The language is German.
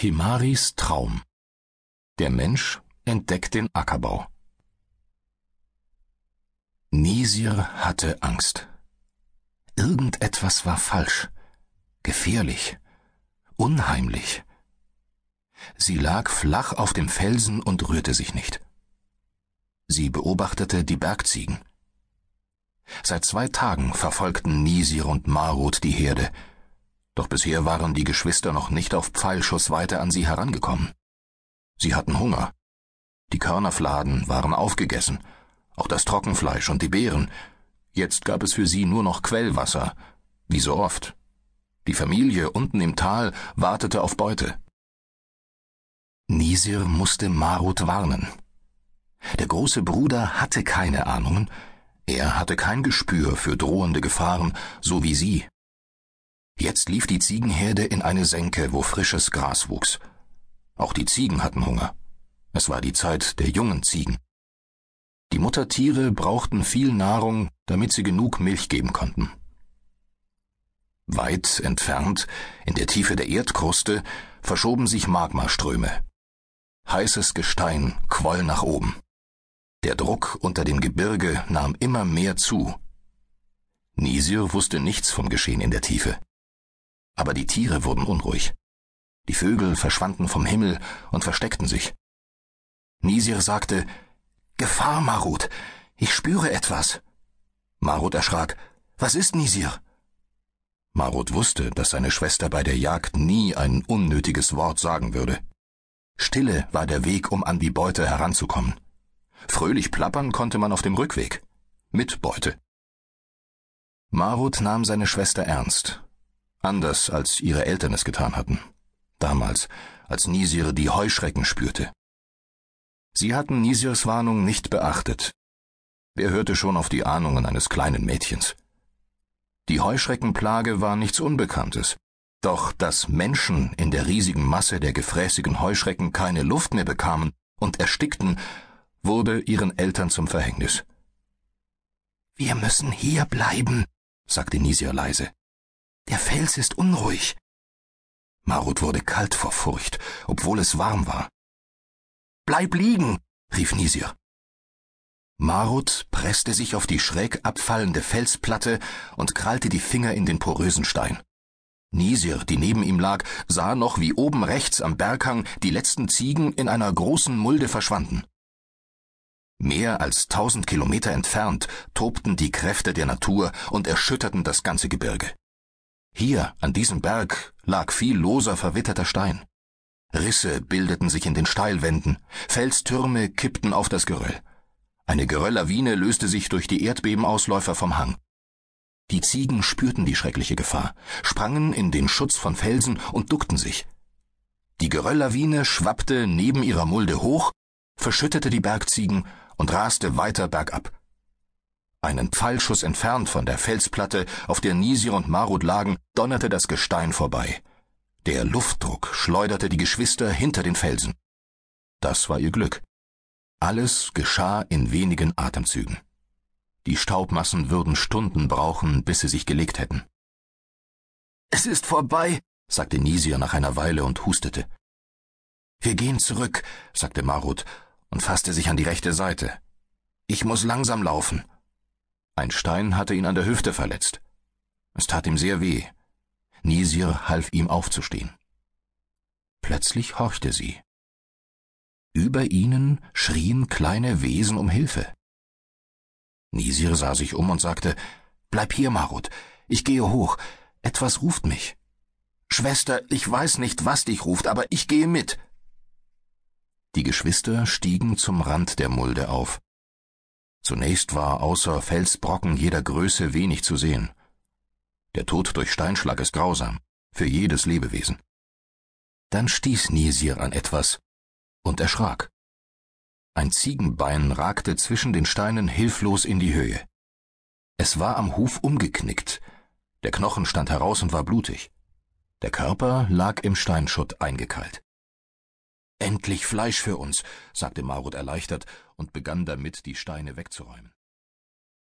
Kimaris Traum Der Mensch entdeckt den Ackerbau. Nisir hatte Angst. Irgendetwas war falsch, gefährlich, unheimlich. Sie lag flach auf dem Felsen und rührte sich nicht. Sie beobachtete die Bergziegen. Seit zwei Tagen verfolgten Nisir und Marut die Herde, doch bisher waren die Geschwister noch nicht auf Pfeilschussweite an sie herangekommen. Sie hatten Hunger. Die Körnerfladen waren aufgegessen, auch das Trockenfleisch und die Beeren. Jetzt gab es für sie nur noch Quellwasser, wie so oft. Die Familie unten im Tal wartete auf Beute. Nisir musste Marut warnen. Der große Bruder hatte keine Ahnungen, er hatte kein Gespür für drohende Gefahren, so wie sie. Jetzt lief die Ziegenherde in eine Senke, wo frisches Gras wuchs. Auch die Ziegen hatten Hunger. Es war die Zeit der jungen Ziegen. Die Muttertiere brauchten viel Nahrung, damit sie genug Milch geben konnten. Weit entfernt, in der Tiefe der Erdkruste, verschoben sich Magmaströme. Heißes Gestein quoll nach oben. Der Druck unter dem Gebirge nahm immer mehr zu. Nisir wusste nichts vom Geschehen in der Tiefe aber die Tiere wurden unruhig. Die Vögel verschwanden vom Himmel und versteckten sich. Nisir sagte, Gefahr, Marut, ich spüre etwas. Marut erschrak, was ist Nisir? Marut wusste, dass seine Schwester bei der Jagd nie ein unnötiges Wort sagen würde. Stille war der Weg, um an die Beute heranzukommen. Fröhlich plappern konnte man auf dem Rückweg. Mit Beute. Marut nahm seine Schwester ernst Anders als ihre Eltern es getan hatten. Damals, als Nisir die Heuschrecken spürte. Sie hatten Nisirs Warnung nicht beachtet. Wer hörte schon auf die Ahnungen eines kleinen Mädchens? Die Heuschreckenplage war nichts Unbekanntes. Doch dass Menschen in der riesigen Masse der gefräßigen Heuschrecken keine Luft mehr bekamen und erstickten, wurde ihren Eltern zum Verhängnis. Wir müssen hier bleiben, sagte Nisir leise. Der Fels ist unruhig. Marut wurde kalt vor Furcht, obwohl es warm war. Bleib liegen, rief Nisir. Marut presste sich auf die schräg abfallende Felsplatte und krallte die Finger in den porösen Stein. Nisir, die neben ihm lag, sah noch, wie oben rechts am Berghang die letzten Ziegen in einer großen Mulde verschwanden. Mehr als tausend Kilometer entfernt tobten die Kräfte der Natur und erschütterten das ganze Gebirge. Hier, an diesem Berg, lag viel loser, verwitterter Stein. Risse bildeten sich in den Steilwänden, Felstürme kippten auf das Geröll. Eine Gerölllawine löste sich durch die Erdbebenausläufer vom Hang. Die Ziegen spürten die schreckliche Gefahr, sprangen in den Schutz von Felsen und duckten sich. Die Gerölllawine schwappte neben ihrer Mulde hoch, verschüttete die Bergziegen und raste weiter bergab. Einen Pfeilschuss entfernt von der Felsplatte, auf der Nisir und Marut lagen, donnerte das Gestein vorbei. Der Luftdruck schleuderte die Geschwister hinter den Felsen. Das war ihr Glück. Alles geschah in wenigen Atemzügen. Die Staubmassen würden Stunden brauchen, bis sie sich gelegt hätten. Es ist vorbei, sagte Nisir nach einer Weile und hustete. Wir gehen zurück, sagte Marut und fasste sich an die rechte Seite. Ich muss langsam laufen. Ein Stein hatte ihn an der Hüfte verletzt. Es tat ihm sehr weh. Nisir half ihm aufzustehen. Plötzlich horchte sie. Über ihnen schrien kleine Wesen um Hilfe. Nisir sah sich um und sagte, Bleib hier, Marut, ich gehe hoch, etwas ruft mich. Schwester, ich weiß nicht, was dich ruft, aber ich gehe mit. Die Geschwister stiegen zum Rand der Mulde auf. Zunächst war außer Felsbrocken jeder Größe wenig zu sehen. Der Tod durch Steinschlag ist grausam, für jedes Lebewesen. Dann stieß Nisir an etwas und erschrak. Ein Ziegenbein ragte zwischen den Steinen hilflos in die Höhe. Es war am Huf umgeknickt, der Knochen stand heraus und war blutig. Der Körper lag im Steinschutt eingekeilt. Endlich Fleisch für uns, sagte Marut erleichtert und begann damit, die Steine wegzuräumen.